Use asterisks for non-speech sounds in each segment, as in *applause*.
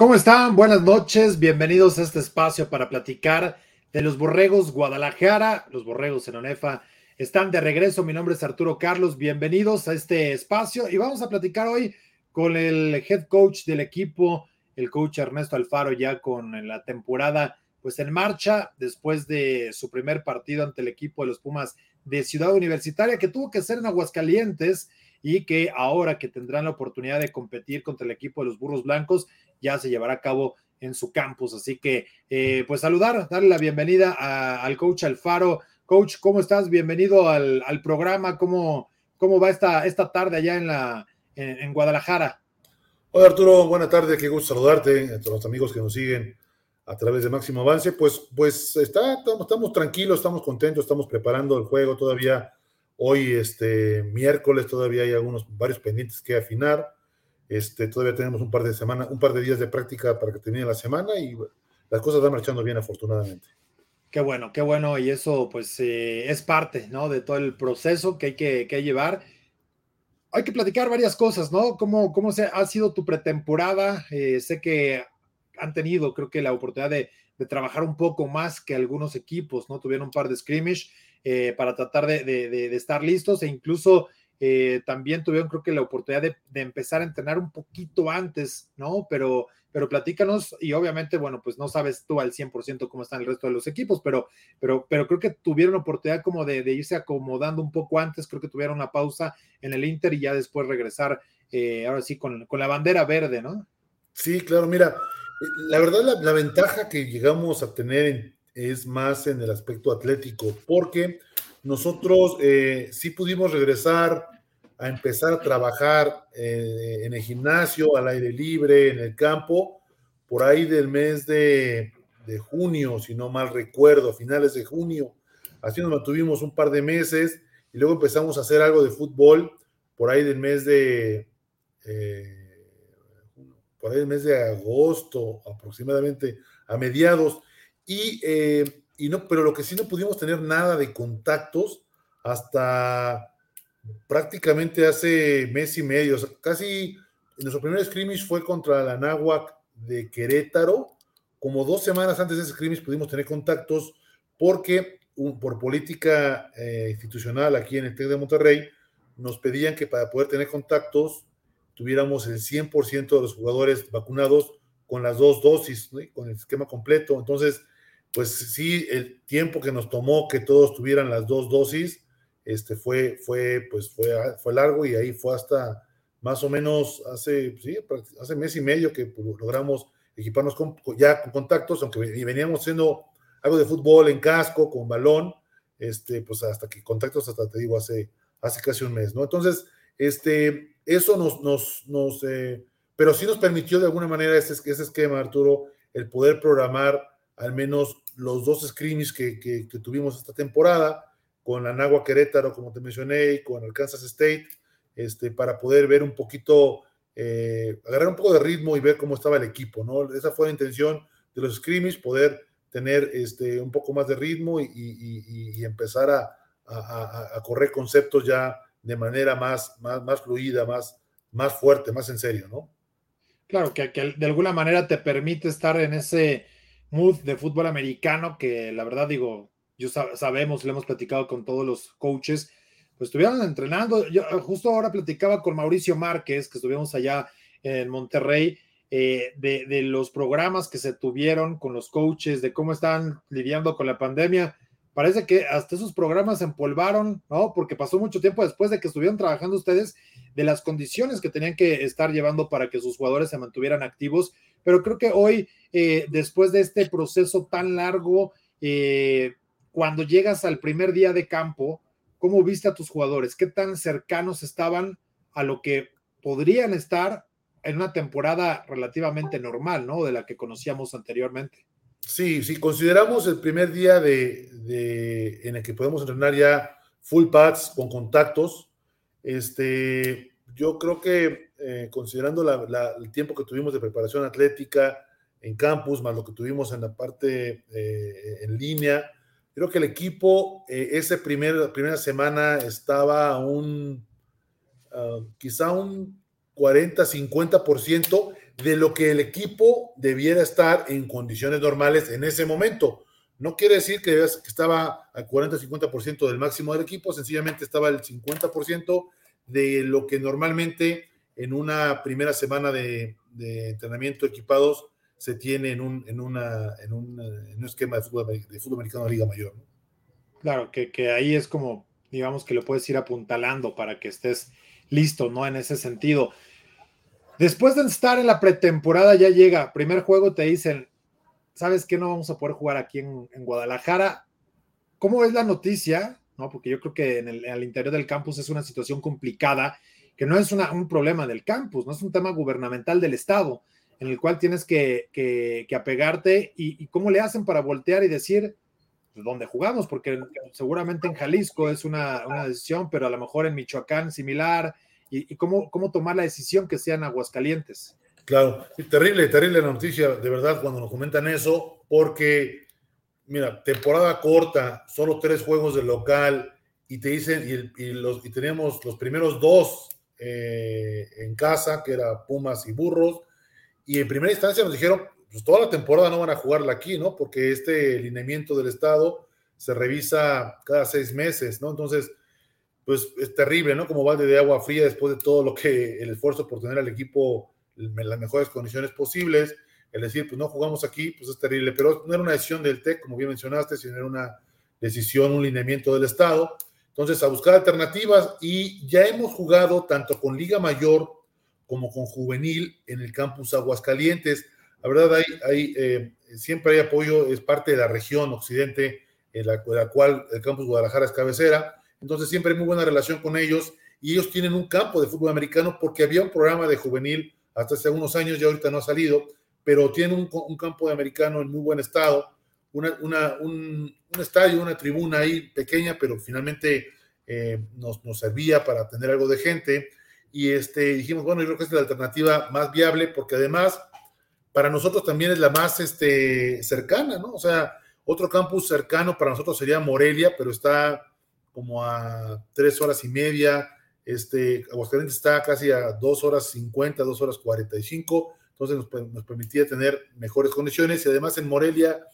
¿Cómo están? Buenas noches, bienvenidos a este espacio para platicar de los Borregos Guadalajara. Los Borregos en ONEFA están de regreso. Mi nombre es Arturo Carlos, bienvenidos a este espacio y vamos a platicar hoy con el head coach del equipo, el coach Ernesto Alfaro, ya con la temporada pues en marcha después de su primer partido ante el equipo de los Pumas de Ciudad Universitaria que tuvo que ser en Aguascalientes y que ahora que tendrán la oportunidad de competir contra el equipo de los Burros Blancos, ya se llevará a cabo en su campus. Así que, eh, pues saludar, darle la bienvenida al coach Alfaro. Coach, ¿cómo estás? Bienvenido al, programa. ¿Cómo, ¿Cómo va esta, esta tarde allá en, la, en, Guadalajara? Hola Arturo, buena tarde, qué gusto saludarte a los amigos que nos siguen a través de Máximo Avance. Pues, pues está, estamos tranquilos, estamos contentos, estamos preparando el juego todavía Hoy, este miércoles, todavía hay algunos, varios pendientes que afinar. Este, todavía tenemos un par de semanas, un par de días de práctica para que termine la semana y las cosas van marchando bien, afortunadamente. Qué bueno, qué bueno, y eso pues eh, es parte, ¿no? De todo el proceso que hay que, que, llevar. Hay que platicar varias cosas, ¿no? ¿Cómo, cómo se, ha sido tu pretemporada? Eh, sé que han tenido, creo que la oportunidad de, trabajar un poco más que algunos equipos, ¿no? Tuvieron un par de scrimmage eh, para tratar de, estar listos e incluso eh, también tuvieron creo que la oportunidad de, empezar a entrenar un poquito antes, ¿no? Pero, pero platícanos y obviamente, bueno, pues no sabes tú al 100% cómo están el resto de los equipos, pero, pero, pero creo que tuvieron oportunidad como de, irse acomodando un poco antes, creo que tuvieron una pausa en el Inter y ya después regresar, eh, ahora sí, con, la bandera verde, ¿no? Sí, claro, mira, la verdad la, la ventaja que llegamos a tener en es más en el aspecto atlético, porque nosotros eh, sí pudimos regresar a empezar a trabajar eh, en el gimnasio, al aire libre, en el campo, por ahí del mes de, junio, si no mal recuerdo, finales de junio. Así nos mantuvimos un par de meses y luego empezamos a hacer algo de fútbol por ahí del mes de... Eh, por ahí del mes de agosto, aproximadamente a mediados, eh, y, no, pero lo que sí no pudimos tener nada de contactos hasta prácticamente hace mes y medio. casi nuestro primer scrimmage fue contra la Náhuac de Querétaro. Como dos semanas antes de ese scrimmage pudimos tener contactos porque por política eh, institucional aquí en el TEC de Monterrey nos pedían que para poder tener contactos tuviéramos el 100% de los jugadores vacunados con las dos dosis, con el esquema completo. Entonces, pues sí, el tiempo que nos tomó que todos tuvieran las dos dosis, este fue, fue, pues fue, fue largo y ahí fue hasta más o menos hace, sí, hace mes y medio que logramos equiparnos con, ya con contactos, aunque veníamos haciendo algo de fútbol en casco, con balón, este, pues hasta que contactos, hasta te digo, hace, hace casi un mes, ¿no? Entonces, este, eso nos, nos, nos eh, pero sí nos permitió de alguna manera ese, ese esquema, Arturo, el poder programar al menos los dos screens que, tuvimos esta temporada, con Anagua Querétaro, como te mencioné, y con el Kansas State, este, para poder ver un poquito, eh, agarrar un poco de ritmo y ver cómo estaba el equipo, ¿no? Esa fue la intención de los scrimmage, poder tener este, un poco más de ritmo y, empezar a, correr conceptos ya de manera más, más, más fluida, más, más fuerte, más en serio, ¿no? Claro, que, que de alguna manera te permite estar en ese mood de fútbol americano que la verdad digo, yo sabemos, le hemos platicado con todos los coaches, pues estuvieron entrenando. Yo justo ahora platicaba con Mauricio Márquez, que estuvimos allá en Monterrey, eh, de, de, los programas que se tuvieron con los coaches, de cómo están lidiando con la pandemia. Parece que hasta esos programas se empolvaron, ¿no? Porque pasó mucho tiempo después de que estuvieron trabajando ustedes de las condiciones que tenían que estar llevando para que sus jugadores se mantuvieran activos pero creo que hoy, eh, después de este proceso tan largo, eh, cuando llegas al primer día de campo, ¿cómo viste a tus jugadores? ¿Qué tan cercanos estaban a lo que podrían estar en una temporada relativamente normal, ¿no? De la que conocíamos anteriormente. Sí, si consideramos el primer día de, en el que podemos entrenar ya full pads con contactos, este, yo creo que eh, considerando el tiempo que tuvimos de preparación atlética en campus, más lo que tuvimos en la parte eh, en línea, creo que el equipo eh, esa primer, primera semana estaba un, ah, quizá un 40-50% de lo que el equipo debiera estar en condiciones normales en ese momento. No quiere decir que, estaba al 40-50% del máximo del equipo, sencillamente estaba el 50% de lo que normalmente en una primera semana de, entrenamiento equipados se tiene en un, en una, en un, esquema de fútbol, de fútbol americano de Liga Mayor. Claro, que, que ahí es como, digamos que lo puedes ir apuntalando para que estés listo, ¿no? En ese sentido. Después de estar en la pretemporada, ya llega, primer juego, te dicen, ¿sabes qué? No vamos a poder jugar aquí en, Guadalajara. ¿Cómo es la noticia? ¿No? Porque yo creo que en el, interior del campus es una situación complicada, que no es un problema del campus, no es un tema gubernamental del Estado, en el cual tienes que, apegarte y, cómo le hacen para voltear y decir, pues, dónde jugamos, porque seguramente en Jalisco es una, una, decisión, pero a lo mejor en Michoacán similar, y, cómo, cómo tomar la decisión que sea en Aguascalientes. Claro, terrible, terrible la noticia, de verdad, cuando nos comentan eso, porque, mira, temporada corta, solo tres juegos de local, y te dicen, y, los, y teníamos los primeros dos eh, en casa, que era Pumas y Burros, y en primera instancia nos dijeron, pues toda la temporada no van a jugarla aquí, ¿no? Porque este lineamiento del Estado se revisa cada seis meses, ¿no? Entonces, pues es terrible, ¿no? Como balde de agua fría después de todo lo que el esfuerzo por tener al equipo en las mejores condiciones posibles. El decir, pues no jugamos aquí, pues es terrible, pero no era una decisión del TEC, como bien mencionaste, sino era una decisión, un lineamiento del Estado. Entonces, a buscar alternativas y ya hemos jugado tanto con Liga Mayor como con Juvenil en el campus Aguascalientes. La verdad, hay, eh, siempre hay apoyo, es parte de la región occidente, en la, cual el campus Guadalajara es cabecera entonces siempre hay muy buena relación con ellos y ellos tienen un campo de fútbol americano porque había un programa de juvenil hasta hace unos años, ya ahorita no ha salido, pero tienen un, campo de americano en muy buen estado, una, un, estadio, una tribuna ahí pequeña, pero finalmente eh, nos, servía para tener algo de gente. Y este, dijimos, bueno, yo creo que es la alternativa más viable porque además para nosotros también es la más este, cercana, ¿no? O sea, otro campus cercano para nosotros sería Morelia, pero está como a tres horas y media. Este, Aguascalientes está casi a dos horas cincuenta, dos horas cuarenta y cinco. Entonces nos, permitía tener mejores condiciones y además en Morelia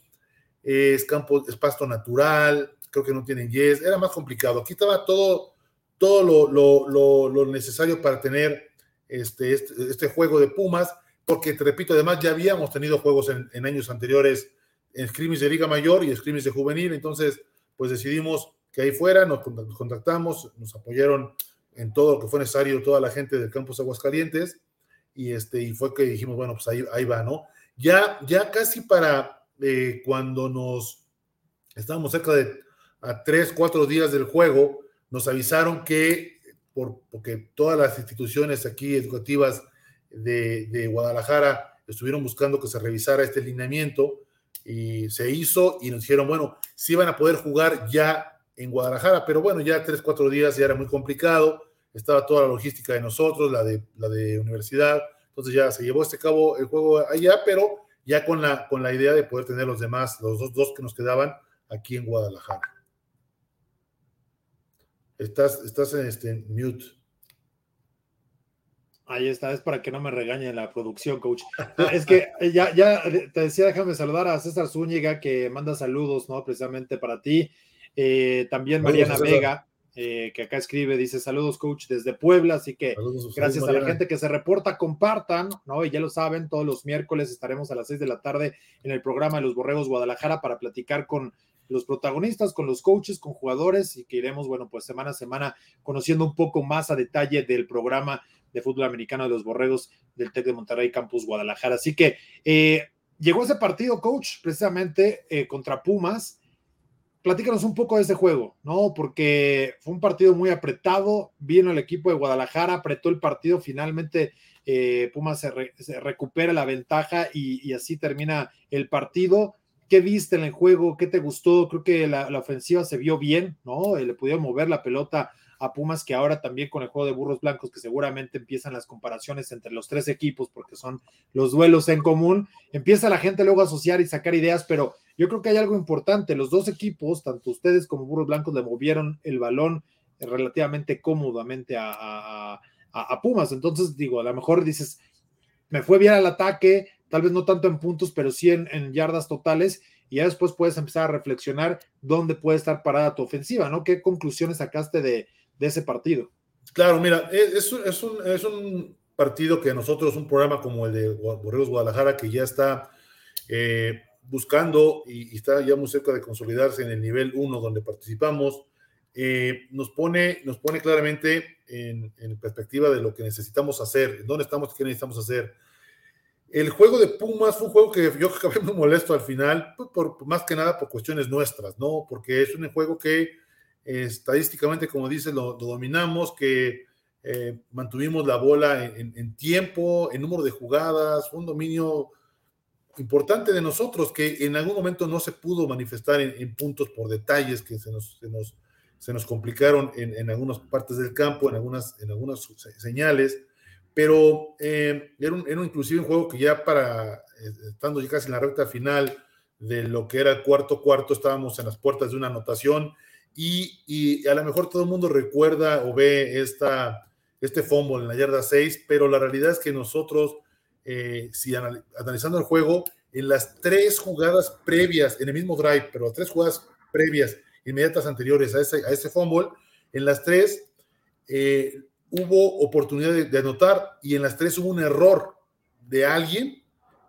es campo, es pasto natural, creo que no tienen yes, era más complicado. Aquí estaba todo, todo lo, necesario para tener este, este, este, juego de Pumas, porque te repito, además ya habíamos tenido juegos en, años anteriores en scrimmage de Liga Mayor y scrimmage de Juvenil, entonces pues decidimos que ahí fuera, nos contactamos, nos apoyaron en todo lo que fue necesario, toda la gente del campus Aguascalientes, y, este, y fue que dijimos, bueno, pues ahí, ahí va, ¿no? Ya, ya casi para eh, cuando nos estábamos cerca de a tres, cuatro días del juego, nos avisaron que, por, porque todas las instituciones aquí educativas de, de Guadalajara estuvieron buscando que se revisara este lineamiento, y se hizo y nos dijeron, bueno, si van a poder jugar ya en Guadalajara, pero bueno, ya tres, cuatro días ya era muy complicado, estaba toda la logística de nosotros, la de, la de universidad, entonces ya se llevó este cabo el juego allá, pero ya con la, con la idea de poder tener los demás, los dos, dos que nos quedaban aquí en Guadalajara. Estás, estás en este mute. Ahí está, es para que no me regañe la producción, coach. Es que ya, ya te decía, déjame saludar a César Zúñiga, que manda saludos, ¿no? Precisamente para ti. Eh, también Mariana Vega, eh, que acá escribe, dice saludos coach desde Puebla, así que gracias a la gente que se reporta, compartan, ¿no? Y ya lo saben, todos los miércoles estaremos a las seis de la tarde en el programa de los Borregos Guadalajara para platicar con los protagonistas, con los coaches, con jugadores y que iremos, bueno, pues semana a semana conociendo un poco más a detalle del programa de fútbol americano de los Borregos del TEC de Monterrey Campus Guadalajara. Así que eh, llegó ese partido, coach, precisamente contra Pumas platícanos un poco de ese juego, ¿no? Porque fue un partido muy apretado, vino el equipo de Guadalajara, apretó el partido, finalmente eh, Pumas se, recupera la ventaja y, así termina el partido. ¿Qué viste en el juego? ¿Qué te gustó? Creo que la, ofensiva se vio bien, ¿no? Eh, le pudieron mover la pelota a Pumas, que ahora también con el juego de burros blancos, que seguramente empiezan las comparaciones entre los tres equipos, porque son los duelos en común, empieza la gente luego a asociar y sacar ideas, pero yo creo que hay algo importante, los dos equipos, tanto ustedes como burros blancos, le movieron el balón relativamente cómodamente a, Pumas, entonces digo, a lo mejor dices, me fue bien al ataque, tal vez no tanto en puntos, pero sí en, yardas totales, y ya después puedes empezar a reflexionar dónde puede estar parada tu ofensiva, ¿no? ¿Qué conclusiones sacaste de, ese partido? Claro, mira, es, es, un, es un partido que nosotros, un programa como el de Borreos Guadalajara, que ya está eh, buscando y, está ya muy cerca de consolidarse en el nivel 1 donde participamos, eh, nos, pone, nos pone claramente en, perspectiva de lo que necesitamos hacer, dónde estamos qué necesitamos hacer. El juego de Pumas fue un juego que yo *laughs* acabé muy molesto al final, pues, por, más que nada por cuestiones nuestras, ¿no? Porque es un juego que eh, estadísticamente, como dice, lo, dominamos, que eh, mantuvimos la bola en, tiempo, en número de jugadas, un dominio importante de nosotros que en algún momento no se pudo manifestar en, puntos por detalles que se nos, se nos, se nos complicaron en, algunas partes del campo, en algunas, en algunas señales, pero eh, era, un, era, inclusive un juego que ya para, eh, estando ya casi en la recta final de lo que era el cuarto cuarto, estábamos en las puertas de una anotación y, a lo mejor todo el mundo recuerda o ve esta, este fumble en la yarda 6, pero la realidad es que nosotros eh, si analizando el juego, en las tres jugadas previas, en el mismo drive, pero las tres jugadas previas, inmediatas anteriores a ese, a ese fumble, en las tres eh, hubo oportunidad de, anotar y en las tres hubo un error de alguien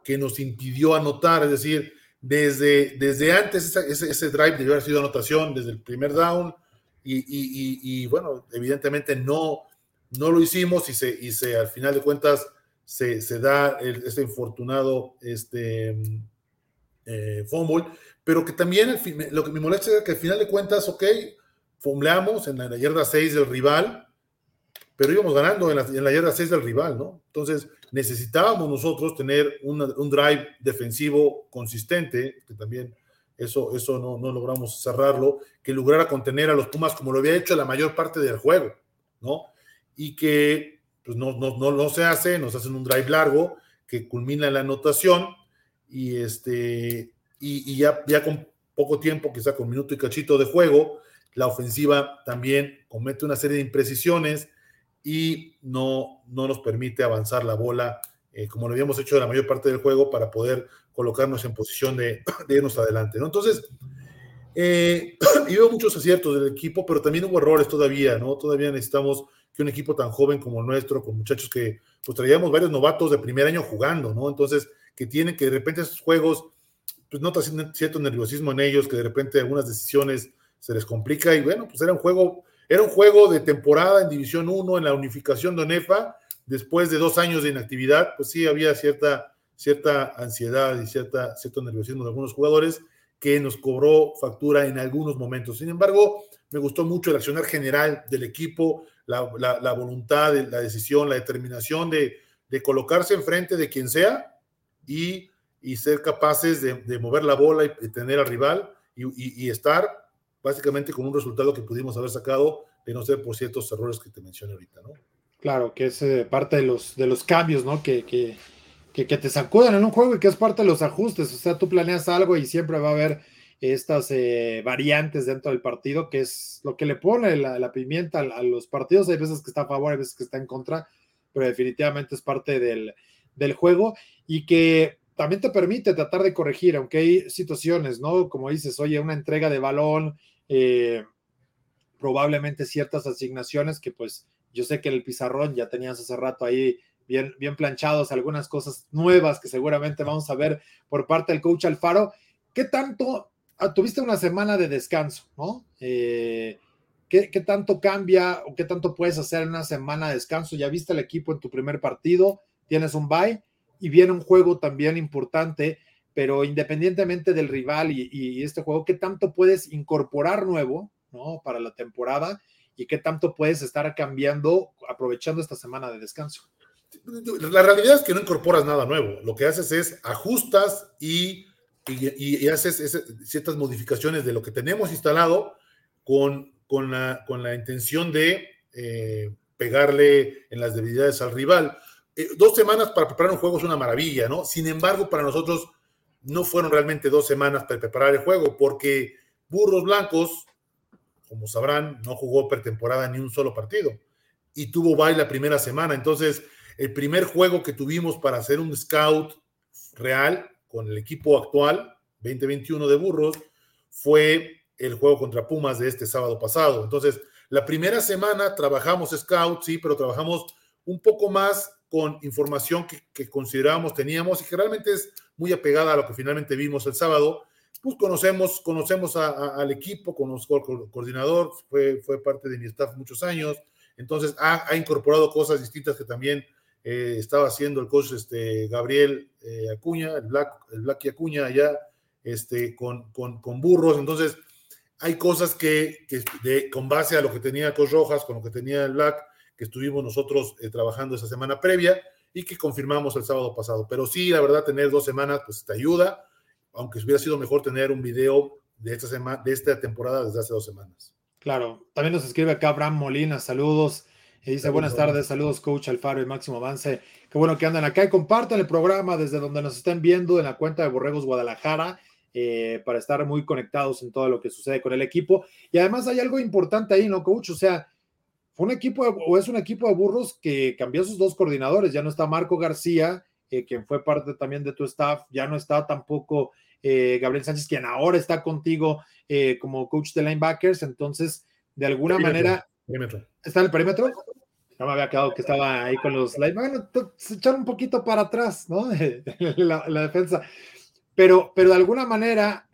que nos impidió anotar, es decir, desde, desde antes ese, ese, drive debió haber sido anotación, desde el primer down, y, bueno, evidentemente no, no lo hicimos y se, y se al final de cuentas se, da este infortunado este, eh, fumble, pero que también lo que me molesta es que al final de cuentas, ok, fumbleamos en la, yarda 6 del rival, pero íbamos ganando en la, yarda 6 del rival, ¿no? Entonces necesitábamos nosotros tener un drive defensivo consistente, que también eso, eso no, no, logramos cerrarlo, que lograra contener a los Pumas como lo había hecho la mayor parte del juego, ¿no? Y que pues no, no, no, no se hace, nos hacen un drive largo que culmina en la anotación y, este, y, ya, ya con poco tiempo, quizá con minuto y cachito de juego, la ofensiva también comete una serie de imprecisiones y no, no nos permite avanzar la bola eh, como lo habíamos hecho la mayor parte del juego para poder colocarnos en posición de, irnos adelante. ¿no? Entonces, eh, *clears throat* hubo muchos aciertos del equipo, pero también hubo errores todavía, ¿no? Todavía necesitamos que un equipo tan joven como el nuestro, con muchachos que pues traíamos varios novatos de primer año jugando, ¿no? Entonces, que tienen que de repente esos juegos, pues nota cierto nerviosismo en ellos, que de repente algunas decisiones se les complica y bueno, pues era un juego, era un juego de temporada en División 1 en la unificación de ONEFA, después de dos años de inactividad, pues sí había cierta, cierta ansiedad y cierta, cierto nerviosismo de algunos jugadores que nos cobró factura en algunos momentos. Sin embargo, me gustó mucho el accionar general del equipo, la, voluntad, la decisión, la determinación de, colocarse enfrente de quien sea y, ser capaces de, mover la bola y, tener al rival y, estar básicamente con un resultado que pudimos haber sacado de no ser por ciertos errores que te mencioné ahorita, ¿no? Claro, que es eh, parte de los, de los cambios, ¿no? Que, que, que, te sacudan en un juego y que es parte de los ajustes. O sea, tú planeas algo y siempre va a haber estas eh, variantes dentro del partido, que es lo que le pone la, pimienta a, los partidos. Hay veces que está a favor, hay veces que está en contra, pero definitivamente es parte del, juego y que también te permite tratar de corregir, aunque hay situaciones, ¿no? Como dices, oye, una entrega de balón, eh, probablemente ciertas asignaciones que pues yo sé que en el pizarrón ya tenías hace rato ahí bien, bien planchados, algunas cosas nuevas que seguramente vamos a ver por parte del coach Alfaro. ¿Qué tanto Ah, tuviste una semana de descanso, ¿no? Eh, ¿qué, tanto cambia o qué tanto puedes hacer en una semana de descanso? Ya viste el equipo en tu primer partido, tienes un bye y viene un juego también importante, pero independientemente del rival y, este juego, ¿qué tanto puedes incorporar nuevo, ¿no? Para la temporada y qué tanto puedes estar cambiando aprovechando esta semana de descanso. La realidad es que no incorporas nada nuevo, lo que haces es ajustas y y, haces ciertas modificaciones de lo que tenemos instalado con, con, la, con la intención de eh, pegarle en las debilidades al rival. Eh, dos semanas para preparar un juego es una maravilla, ¿no? Sin embargo, para nosotros no fueron realmente dos semanas para preparar el juego, porque Burros Blancos, como sabrán, no jugó pretemporada ni un solo partido y tuvo bye la primera semana. Entonces, el primer juego que tuvimos para hacer un scout real con el equipo actual, 2021 de Burros, fue el juego contra Pumas de este sábado pasado. Entonces, la primera semana trabajamos scout, sí, pero trabajamos un poco más con información que, que considerábamos teníamos y que realmente es muy apegada a lo que finalmente vimos el sábado. Pues conocemos, conocemos al equipo, conozco al coordinador, fue, fue parte de mi staff muchos años, entonces ha, incorporado cosas distintas que también eh, estaba haciendo el coach este, Gabriel eh, Acuña, el Black, el Black Acuña allá este, con, con, con burros, entonces hay cosas que, que de, con base a lo que tenía Coach Rojas, con lo que tenía el Black, que estuvimos nosotros eh, trabajando esa semana previa y que confirmamos el sábado pasado. Pero sí, la verdad, tener dos semanas, pues te ayuda, aunque hubiera sido mejor tener un video de esta, semana, de esta temporada desde hace dos semanas. Claro, también nos escribe acá Abraham Molina, saludos. Y dice, buenas tardes, saludos, coach Alfaro y Máximo Avance. Qué bueno que andan acá y compartan el programa desde donde nos estén viendo en la cuenta de Borregos Guadalajara. Eh, para estar muy conectados en todo lo que sucede con el equipo. Y además hay algo importante ahí, ¿no, coach? O sea, fue un equipo o es un equipo de burros que cambió sus dos coordinadores. Ya no está Marco García, eh, quien fue parte también de tu staff, ya no está tampoco eh, Gabriel Sánchez, quien ahora está contigo eh, como coach de linebackers. Entonces, de alguna manera, ¿está en el perímetro? No me había quedado que estaba ahí con los linebackers. Bueno, se echaron un poquito para atrás, ¿no? *laughs* la, la, defensa. Pero, pero de alguna manera,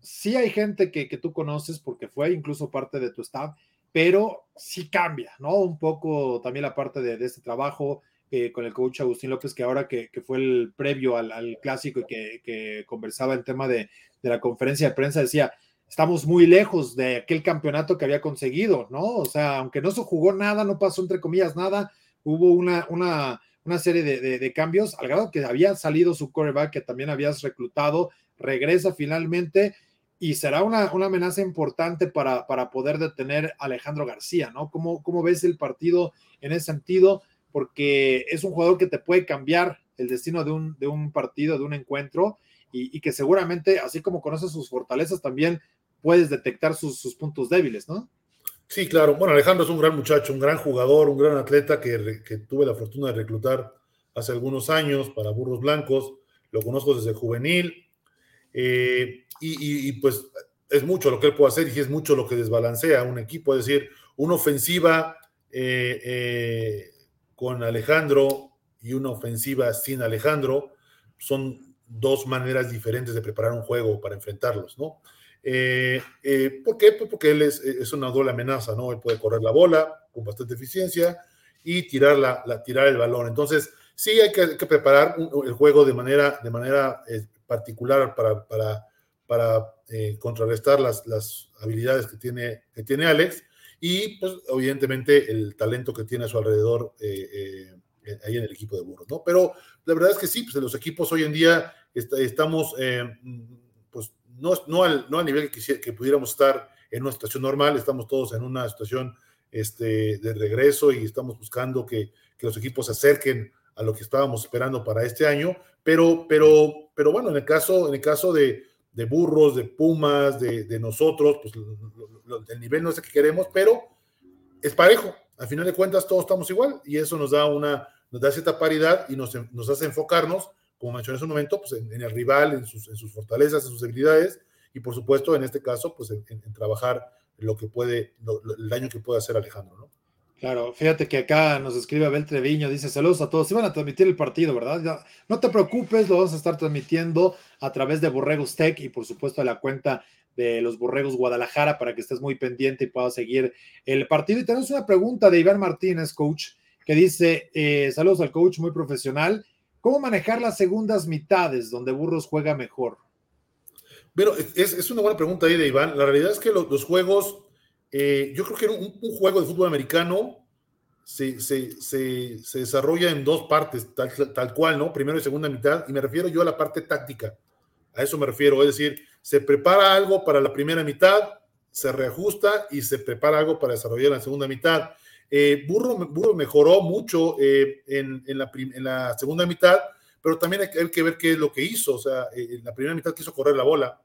sí hay gente que, que tú conoces porque fue incluso parte de tu staff pero sí cambia, ¿no? Un poco también la parte de, este trabajo eh, con el coach Agustín López, que ahora que, fue el previo al, clásico y que, conversaba el tema de, la conferencia de prensa, decía, estamos muy lejos de aquel campeonato que había conseguido, ¿no? O sea, aunque no se jugó nada, no pasó entre comillas nada, hubo una, una, una serie de, de, cambios, al grado que había salido su coreback que también habías reclutado, regresa finalmente y será una, una amenaza importante para, para, poder detener a Alejandro García, ¿no? ¿Cómo, ¿Cómo ves el partido en ese sentido? Porque es un jugador que te puede cambiar el destino de un, de un partido, de un encuentro, y, que seguramente, así como conoces sus fortalezas, también puedes detectar sus, puntos débiles, ¿no? Sí, claro. Bueno, Alejandro es un gran muchacho, un gran jugador, un gran atleta que tuve la fortuna de reclutar hace algunos años para Burros Blancos. Lo conozco desde juvenil, eh, y, pues es mucho lo que él puede hacer y es mucho lo que desbalancea un equipo. Es decir, una ofensiva eh, eh, con Alejandro y una ofensiva sin Alejandro son dos maneras diferentes de preparar un juego para enfrentarlos, ¿no? ¿Por qué? Pues porque él es, una doble amenaza, ¿no? Él puede correr la bola con bastante eficiencia y tirar, tirar el balón. Entonces, sí hay que, preparar el juego de manera, de manera particular para, para, para eh, contrarrestar las, las habilidades que tiene, que tiene Alex. Y, pues, evidentemente, el talento que tiene a su alrededor eh, eh, ahí en el equipo de Burros, ¿no? Pero la verdad es que sí, pues en los equipos hoy en día estamos, pues, no, no, al, no al nivel que, que pudiéramos estar en una situación normal, estamos todos en una situación este, de regreso y estamos buscando que, que los equipos se acerquen a lo que estábamos esperando para este año, pero, pero, pero bueno, en el caso, en el caso de, de burros, de pumas, de, nosotros, pues el nivel no es el que queremos, pero es parejo. Al final de cuentas, todos estamos igual y eso nos da una, nos da cierta paridad y nos, nos hace enfocarnos, como mencioné hace un momento, pues en, el rival, en sus, en sus, fortalezas, en sus debilidades y por supuesto, en este caso, pues en, en trabajar lo que puede, lo, el daño que puede hacer Alejandro, ¿no? Claro, fíjate que acá nos escribe Abel Treviño, dice saludos a todos, se van a transmitir el partido, ¿verdad? no te preocupes, lo vamos a estar transmitiendo a través de Borregos Tech y por supuesto a la cuenta de los Borregos Guadalajara para que estés muy pendiente y puedas seguir el partido. Y tenemos una pregunta de Iván Martínez, coach, que dice, eh, saludos al coach, muy profesional, ¿cómo manejar las segundas mitades donde Burros juega mejor? Bueno, es, es una buena pregunta ahí de Iván. La realidad es que los juegos eh, yo creo que un, un, juego de fútbol americano se, se, se, se desarrolla en dos partes, tal, tal, cual, ¿no? Primero y segunda mitad, y me refiero yo a la parte táctica. A eso me refiero, es decir, se prepara algo para la primera mitad, se reajusta y se prepara algo para desarrollar la segunda mitad. Eh, Burro, Burro, mejoró mucho eh, en, en, la, en, la, segunda mitad, pero también hay hay que, ver qué es lo que hizo. O sea, en la primera mitad quiso correr la bola,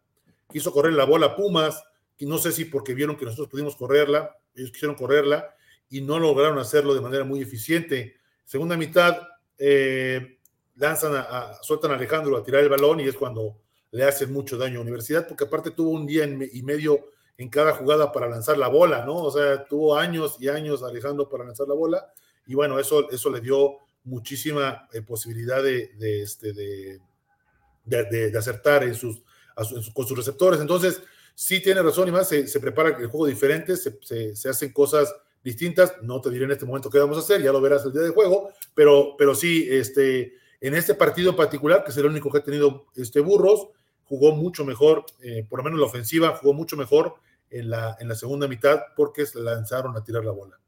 quiso correr la bola Pumas, no sé si porque vieron que nosotros pudimos correrla, ellos quisieron correrla y no lograron hacerlo de manera muy eficiente. Segunda mitad, eh, lanzan a, sueltan a Alejandro a tirar el balón y es cuando le hacen mucho daño a Universidad, porque aparte tuvo un día y medio en cada jugada para lanzar la bola, ¿no? O sea, tuvo años y años Alejandro para lanzar la bola y bueno, eso, eso le dio muchísima eh, posibilidad de, este, de, de, acertar en sus, con sus receptores. Entonces, sí tiene razón y más, se, prepara el juego diferente, se, se, hacen cosas distintas. No te diré en este momento qué vamos a hacer, ya lo verás el día de juego, pero, pero sí, este, en este partido en particular, que es el único que ha tenido este Burros, jugó mucho mejor, eh, por lo menos la ofensiva, jugó mucho mejor en la, en la segunda mitad porque se lanzaron a tirar la bola.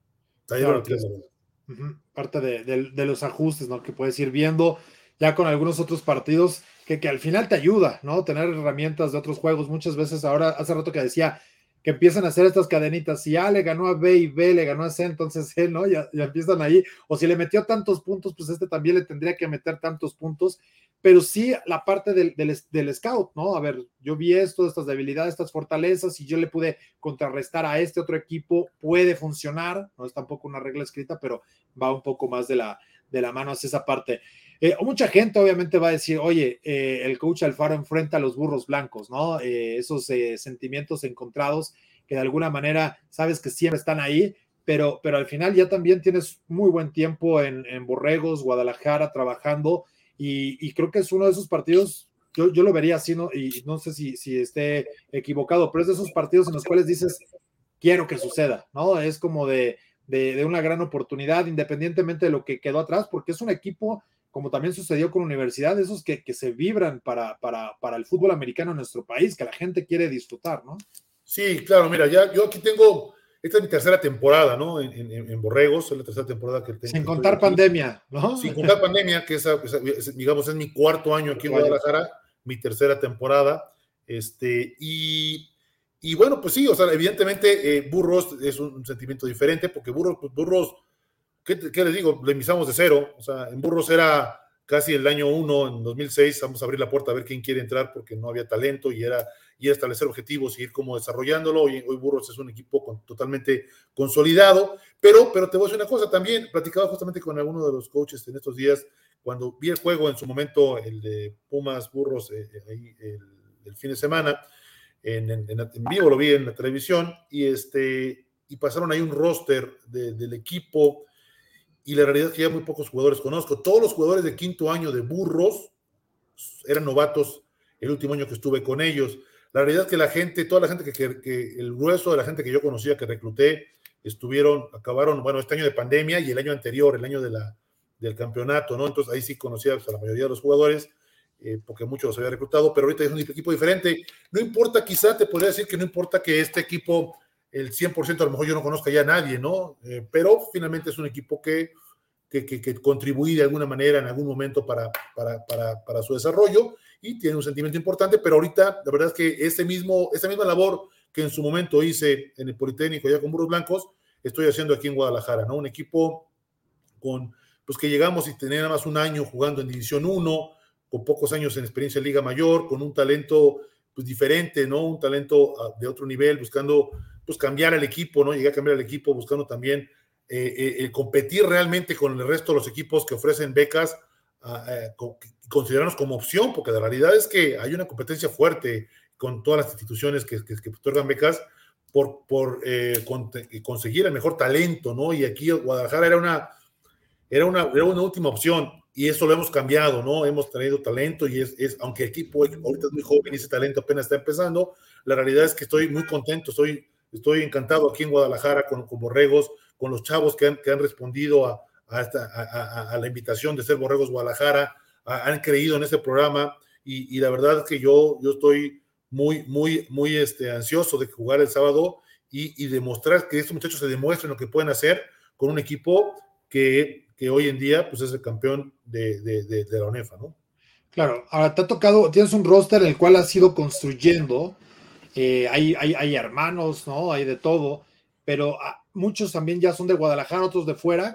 Parte de, los ajustes, ¿no? Que puedes ir viendo ya con algunos otros partidos que, que al final te ayuda, ¿no? Tener herramientas de otros juegos. Muchas veces ahora, hace rato que decía, que empiezan a hacer estas cadenitas. Si A le ganó a B y B le ganó a C, entonces C, ¿no? Ya, empiezan ahí. O si le metió tantos puntos, pues este también le tendría que meter tantos puntos. Pero sí la parte del, del, scout, ¿no? A ver, yo vi esto, estas debilidades, estas fortalezas, y yo le pude contrarrestar a este otro equipo, puede funcionar. No es tampoco una regla escrita, pero va un poco más de la, de la mano hacia esa parte. Eh, mucha gente obviamente va a decir, oye, eh, el coach Alfaro enfrenta a los burros blancos, ¿no? Eh, esos sentimientos encontrados que de alguna manera sabes que siempre están ahí, pero, pero al final ya también tienes muy buen tiempo en, Borregos, Guadalajara, trabajando, y, creo que es uno de esos partidos, yo, yo lo vería así, ¿no? y no sé si, si esté equivocado, pero es de esos partidos en los cuales dices, quiero que suceda, ¿no? Es como de, de, una gran oportunidad, independientemente de lo que quedó atrás, porque es un equipo, como también sucedió con Universidad, esos que, que se vibran para, para, para, el fútbol americano en nuestro país, que la gente quiere disfrutar, ¿no? Sí, claro, mira, ya yo aquí tengo, esta es mi tercera temporada, ¿no? En, en, Borregos, es la tercera temporada que tengo. Sin contar pandemia, ¿no? Sin contar pandemia, que es, digamos, es mi cuarto año aquí en Guadalajara, mi tercera temporada, este, y y bueno, pues sí, o sea, evidentemente eh, Burros es un, sentimiento diferente, porque Burros, pues Burros, ¿qué, ¿qué, les digo? Le empezamos de cero, o sea, en Burros era casi el año uno, en 2006, vamos a abrir la puerta a ver quién quiere entrar, porque no había talento y era, y establecer objetivos y ir como desarrollándolo. Hoy, hoy Burros es un equipo totalmente consolidado, pero, pero te voy a decir una cosa también, platicaba justamente con alguno de los coaches en estos días, cuando vi el juego en su momento, el de Pumas Burros, eh, eh, el fin de semana, en, vivo, lo vi en la televisión, y, este, y pasaron ahí un roster del equipo, y la realidad es que ya muy pocos jugadores conozco. Todos los jugadores de quinto año de Burros eran novatos el último año que estuve con ellos. La realidad es que la gente, toda la gente que, el grueso de la gente que yo conocía, que recluté, estuvieron, acabaron, bueno, este año de pandemia y el año anterior, el año de la, del campeonato, ¿no? Entonces ahí sí conocía a la mayoría de los jugadores eh, porque muchos los había reclutado, pero ahorita es un equipo diferente. No importa, quizá te podría decir que no importa que este equipo, el 100% a lo mejor yo no conozca ya a nadie, ¿no? Eh, pero finalmente es un equipo que, que, que, contribuye de alguna manera en algún momento para, para, para, para, su desarrollo y tiene un sentimiento importante, pero ahorita la verdad es que ese mismo, esa misma labor que en su momento hice en el Politécnico ya con Burros Blancos, estoy haciendo aquí en Guadalajara, ¿no? Un equipo con, pues que llegamos y tener nada más un año jugando en División 1, con pocos años en experiencia en Liga Mayor, con un talento pues diferente, ¿no? Un talento ah, de otro nivel, buscando pues cambiar al equipo, ¿no? Llegar a cambiar el equipo, buscando también eh, eh, competir realmente con el resto de los equipos que ofrecen becas, ah, eh, considerarnos como opción, porque la realidad es que hay una competencia fuerte con todas las instituciones que, que, otorgan becas por, por conseguir el mejor talento, ¿no? Y aquí Guadalajara era una, era una, era una última opción y eso lo hemos cambiado, ¿no? Hemos traído talento y es, es, aunque el equipo ahorita es muy joven y ese talento apenas está empezando, la realidad es que estoy muy contento, estoy, estoy encantado aquí en Guadalajara con, Borregos, con los chavos que han, que han respondido a, a, la invitación de ser Borregos Guadalajara, han creído en este programa y, y, la verdad es que yo, yo estoy muy, muy, muy este, ansioso de jugar el sábado y, y demostrar que estos muchachos se demuestren lo que pueden hacer con un equipo que que hoy en día pues, es el campeón de, de, la ONEFA, ¿no? Claro, ahora te ha tocado, tienes un roster el cual has ido construyendo, eh, hay, hay, hay, hermanos, ¿no? Hay de todo, pero ah, muchos también ya son de Guadalajara, otros de fuera,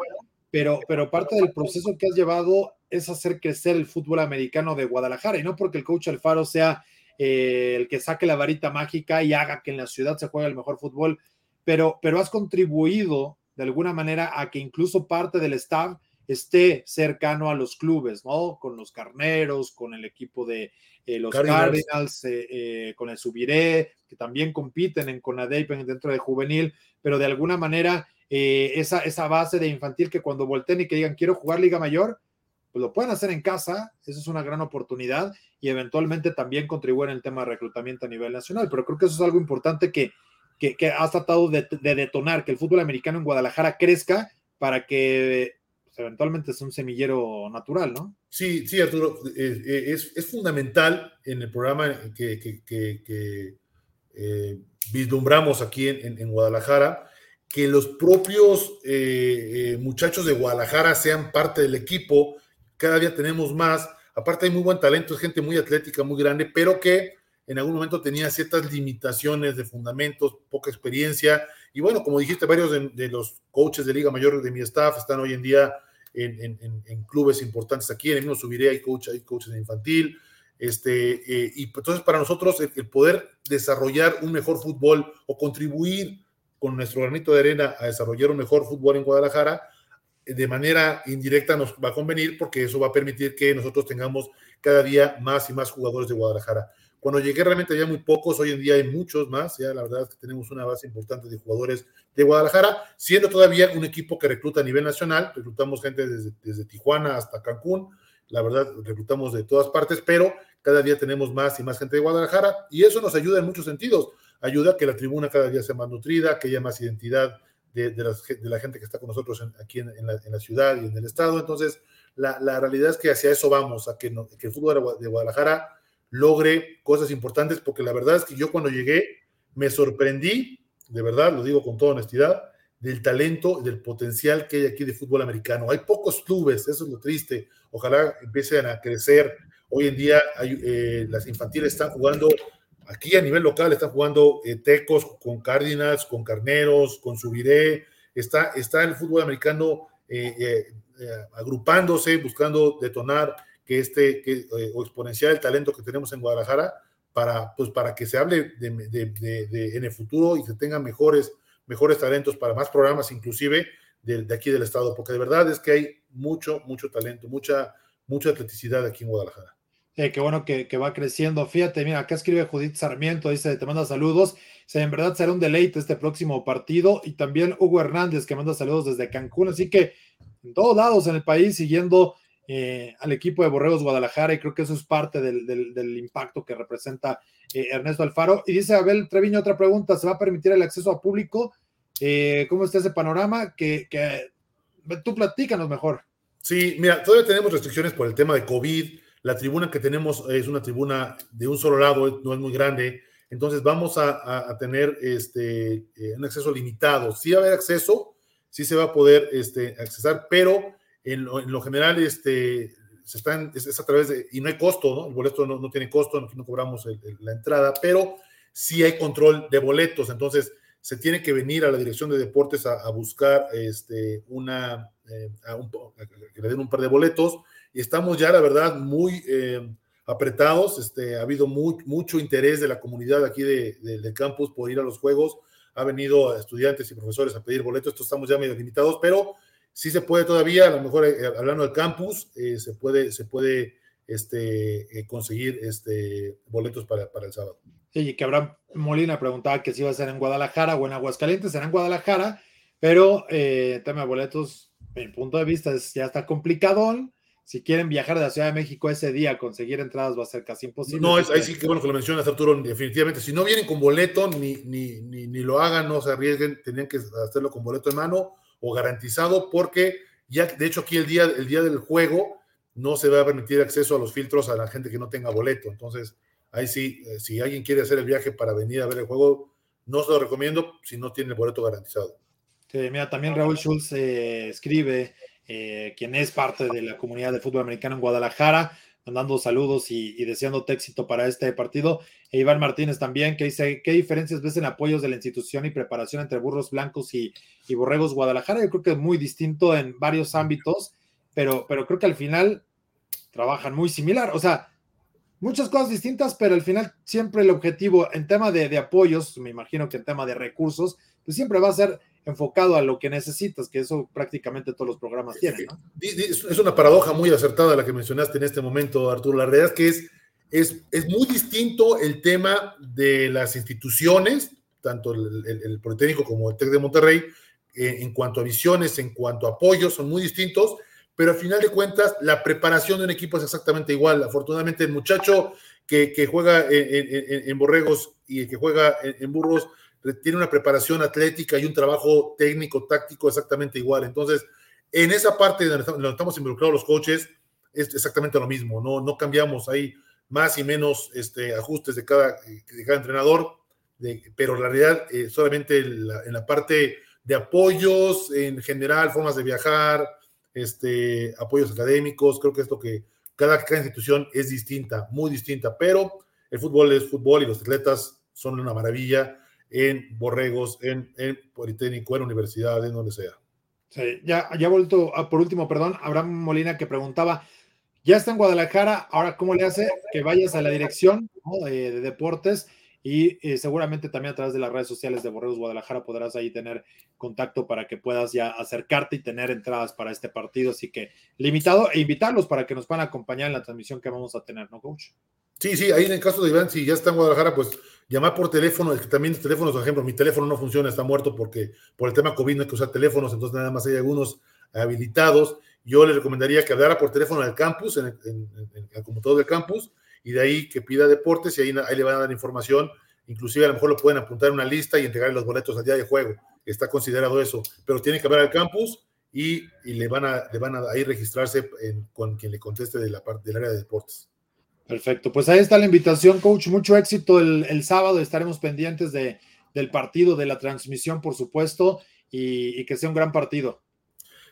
pero, pero parte del proceso que has llevado es hacer crecer el fútbol americano de Guadalajara, y no porque el coach Alfaro sea eh, el que saque la varita mágica y haga que en la ciudad se juegue el mejor fútbol, pero, pero has contribuido de alguna manera a que incluso parte del staff esté cercano a los clubes, ¿no? Con los carneros, con el equipo de eh, los Cardinals, eh, eh, con el Subiré, que también compiten en Conadey dentro de juvenil, pero de alguna manera esa, esa base de infantil que cuando volteen y que digan quiero jugar Liga Mayor, pues lo pueden hacer en casa, eso es una gran oportunidad y eventualmente también contribuir en el tema de reclutamiento a nivel nacional, pero creo que eso es algo importante que, que, has tratado de, detonar, que el fútbol americano en Guadalajara crezca para que pues, eventualmente sea un semillero natural, ¿no? Sí, sí, Arturo, eh, eh, es, es, fundamental en el programa que, eh, vislumbramos aquí en, en, Guadalajara que los propios muchachos de Guadalajara sean parte del equipo cada día tenemos más. Aparte hay muy buen talento, es gente muy atlética, muy grande, pero que en algún momento tenía ciertas limitaciones de fundamentos, poca experiencia. Y bueno, como dijiste, varios de, los coaches de Liga Mayor de mi staff están hoy en día en, clubes importantes aquí. En el mismo Subiré hay, coach, hay coaches de infantil. Este, eh, y entonces para nosotros el, poder desarrollar un mejor fútbol o contribuir con nuestro granito de arena a desarrollar un mejor fútbol en Guadalajara, de manera indirecta nos va a convenir porque eso va a permitir que nosotros tengamos cada día más y más jugadores de Guadalajara. Cuando llegué realmente había muy pocos, hoy en día hay muchos más, ya la verdad es que tenemos una base importante de jugadores de Guadalajara, siendo todavía un equipo que recluta a nivel nacional, reclutamos gente desde, desde Tijuana hasta Cancún, la verdad reclutamos de todas partes, pero cada día tenemos más y más gente de Guadalajara y eso nos ayuda en muchos sentidos, ayuda a que la tribuna cada día sea más nutrida, que haya más identidad de, la gente que está con nosotros aquí en, la, ciudad y en el estado. Entonces, la, realidad es que hacia eso vamos, a que, el fútbol de Guadalajara logre cosas importantes, porque la verdad es que yo cuando llegué me sorprendí, de verdad, lo digo con toda honestidad, del talento, del potencial que hay aquí de fútbol americano. Hay pocos clubes, eso es lo triste. Ojalá empiecen a crecer. Hoy en día eh, las infantiles están jugando Aquí a nivel local están jugando eh, Tecos con Cardinals, con Carneros, con Subiré. Está, está el fútbol americano eh, agrupándose, buscando detonar que este que, o exponenciar el talento que tenemos en Guadalajara para, pues, para que se hable de, en el futuro y se tengan mejores, mejores talentos para más programas, inclusive de, de, aquí del estado, porque de verdad es que hay mucho, mucho talento, mucha, mucha atleticidad aquí en Guadalajara. Eh, qué bueno que, va creciendo. Fíjate, mira, acá escribe Judith Sarmiento, dice, te manda saludos. en verdad será un deleite este próximo partido. Y también Hugo Hernández, que manda saludos desde Cancún. Así que en todos lados en el país, siguiendo eh, al equipo de Borregos Guadalajara, y creo que eso es parte del, impacto que representa eh, Ernesto Alfaro. Y dice Abel Treviño, otra pregunta, ¿se va a permitir el acceso a público? ¿Cómo está ese panorama? Que, tú platícanos mejor. Sí, mira, todavía tenemos restricciones por el tema de COVID la tribuna que tenemos es una tribuna de un solo lado, no es muy grande, entonces vamos a, tener este, eh, un acceso limitado. Sí va a haber acceso, sí se va a poder este, accesar, pero en lo, general este, se están, es, a través de, y no hay costo, ¿no? El boleto no, no tiene costo, no, cobramos la entrada, pero sí hay control de boletos, entonces se tiene que venir a la dirección de deportes a, buscar este, una, eh, que le den un par de boletos y estamos ya, la verdad, muy eh, apretados. Este, ha habido mucho interés de la comunidad aquí de, campus por ir a los juegos. Ha venido estudiantes y profesores a pedir boletos. Esto estamos ya medio limitados, pero sí se puede todavía, a lo mejor eh, hablando del campus, eh, se puede, se puede este, conseguir este, boletos para, el sábado. Sí, que Abraham Molina preguntaba que si iba a ser en Guadalajara o en Aguascalientes, será en Guadalajara, pero el tema de boletos, mi punto de vista, es, ya está complicado si quieren viajar de la Ciudad de México ese día, conseguir entradas va a ser casi imposible. No, es, ahí sí que bueno que lo mencionas, Arturo, definitivamente. Si no vienen con boleto, ni, ni, ni, ni, lo hagan, no se arriesguen, tenían que hacerlo con boleto en mano o garantizado, porque ya, de hecho, aquí el día, el día del juego no se va a permitir acceso a los filtros a la gente que no tenga boleto. Entonces, ahí sí, eh, si alguien quiere hacer el viaje para venir a ver el juego, no se lo recomiendo si no tiene el boleto garantizado. Mira, también Raúl Schulz eh, escribe eh, quien es parte de la comunidad de fútbol americano en Guadalajara, mandando saludos y, y deseándote éxito para este partido. E Iván Martínez también, que dice, ¿qué diferencias ves en apoyos de la institución y preparación entre burros blancos y, borregos Guadalajara? Yo creo que es muy distinto en varios ámbitos, pero, pero creo que al final trabajan muy similar. O sea, muchas cosas distintas, pero al final siempre el objetivo en tema de, de apoyos, me imagino que en tema de recursos, pues siempre va a ser enfocado a lo que necesitas, que eso prácticamente todos los programas tienen. ¿no? Es una paradoja muy acertada la que mencionaste en este momento, Arturo. La realidad es que es, es, es muy distinto el tema de las instituciones, tanto el, el, Politécnico como el TEC de Monterrey, eh, en cuanto a visiones, en cuanto a apoyo, son muy distintos, pero al final de cuentas la preparación de un equipo es exactamente igual. Afortunadamente el muchacho que, que juega en, en, Borregos y el que juega en Burros tiene una preparación atlética y un trabajo técnico, táctico exactamente igual. Entonces, en esa parte donde estamos involucrados los coaches, es exactamente lo mismo, no, no cambiamos ahí más y menos este, ajustes de cada, de cada entrenador, pero la realidad eh, solamente en la, parte de apoyos en general, formas de viajar, este, apoyos académicos, creo que esto que cada, cada institución es distinta, muy distinta, pero el fútbol es fútbol y los atletas son una maravilla en Borregos, en, Politécnico, en universidad, en donde sea. Sí, ya, ya vuelto, ah, por último, perdón, Abraham Molina que preguntaba, ya está en Guadalajara, ahora cómo le hace que vayas a la dirección de, deportes y eh, seguramente también a través de las redes sociales de Borregos Guadalajara podrás ahí tener contacto para que puedas ya acercarte y tener entradas para este partido, así que limitado e invitarlos para que nos puedan acompañar en la transmisión que vamos a tener, ¿no, coach? Sí, sí, ahí en el caso de Iván, si ya está en Guadalajara, pues llamar por teléfono, es que también teléfonos, por ejemplo, mi teléfono no funciona, está muerto porque por el tema COVID no hay que usar teléfonos, entonces nada más hay algunos habilitados. Yo le recomendaría que hablara por teléfono al campus, en, el computador del campus, y de ahí que pida deportes y ahí, ahí, le van a dar información. Inclusive a lo mejor lo pueden apuntar en una lista y entregarle los boletos al día de juego. Está considerado eso, pero tiene que hablar al campus y, y le van a, le van a ahí registrarse con quien le conteste de la parte del área de deportes. Perfecto, pues ahí está la invitación, coach. Mucho éxito el, sábado. Estaremos pendientes de, del partido, de la transmisión, por supuesto, y, que sea un gran partido.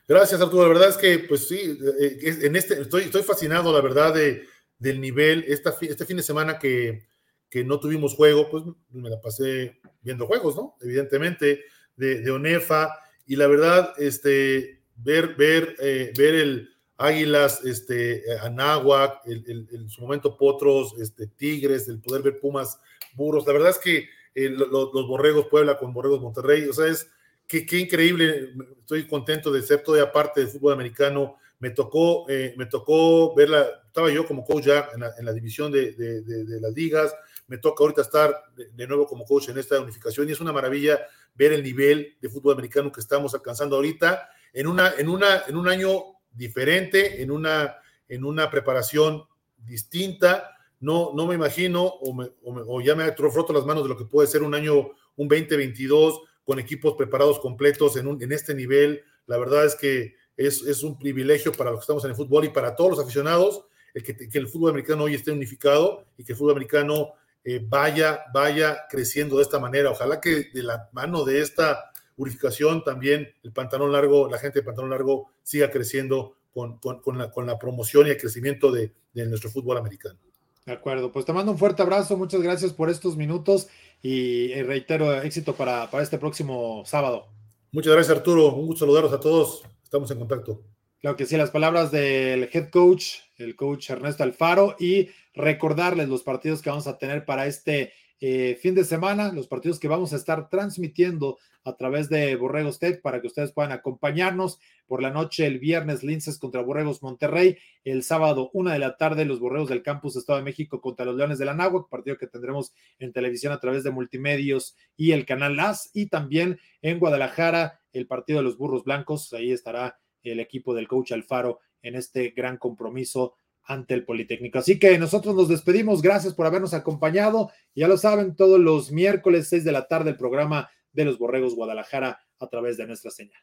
Gracias, Arturo. La verdad es que, pues sí, eh, en este, estoy, estoy fascinado, la verdad, de, del nivel. Esta, este fin de semana que, que, no tuvimos juego, pues me la pasé viendo juegos, ¿no? Evidentemente, de, de ONEFA. Y la verdad, este, ver, ver, eh, ver el Águilas, este, Anáhuac, en su momento Potros, este, Tigres, el poder ver Pumas, Burros. La verdad es que eh, los, Borregos Puebla con Borregos Monterrey, o sea, es que qué increíble. Estoy contento de ser todavía parte del fútbol americano. Me tocó, eh, me tocó verla, estaba yo como coach ya en la, división de, de, las ligas. Me toca ahorita estar de, nuevo como coach en esta unificación y es una maravilla ver el nivel de fútbol americano que estamos alcanzando ahorita en, una, en, una, en un año diferente, en una, en una preparación distinta. No, no me imagino, o, ya me ha roto las manos de lo que puede ser un año, un 2022, con equipos preparados completos en, en este nivel. La verdad es que es, es, un privilegio para los que estamos en el fútbol y para todos los aficionados el que, que el fútbol americano hoy esté unificado y que el fútbol americano eh, vaya, vaya creciendo de esta manera. Ojalá que de la mano de esta purificación, también el pantalón largo, la gente de pantalón largo siga creciendo con, con, la, con la, promoción y el crecimiento de, de, nuestro fútbol americano. De acuerdo, pues te mando un fuerte abrazo, muchas gracias por estos minutos y, reitero éxito para, para este próximo sábado. Muchas gracias Arturo, un gusto saludarlos a todos, estamos en contacto. Claro que sí, las palabras del head coach, el coach Ernesto Alfaro, y recordarles los partidos que vamos a tener para este eh, fin de semana, los partidos que vamos a estar transmitiendo a través de Borregos Tech para que ustedes puedan acompañarnos. Por la noche el viernes Linces contra Borregos Monterrey, el sábado una de la tarde los Borregos del Campus Estado de México contra los Leones de la Náhuac, partido que tendremos en televisión a través de multimedios y el canal LAS y también en Guadalajara el partido de los Burros Blancos, ahí estará el equipo del coach Alfaro en este gran compromiso ante el Politécnico. Así que nosotros nos despedimos. Gracias por habernos acompañado. Ya lo saben, todos los miércoles 6 de la tarde el programa de los Borregos Guadalajara a través de nuestra señal.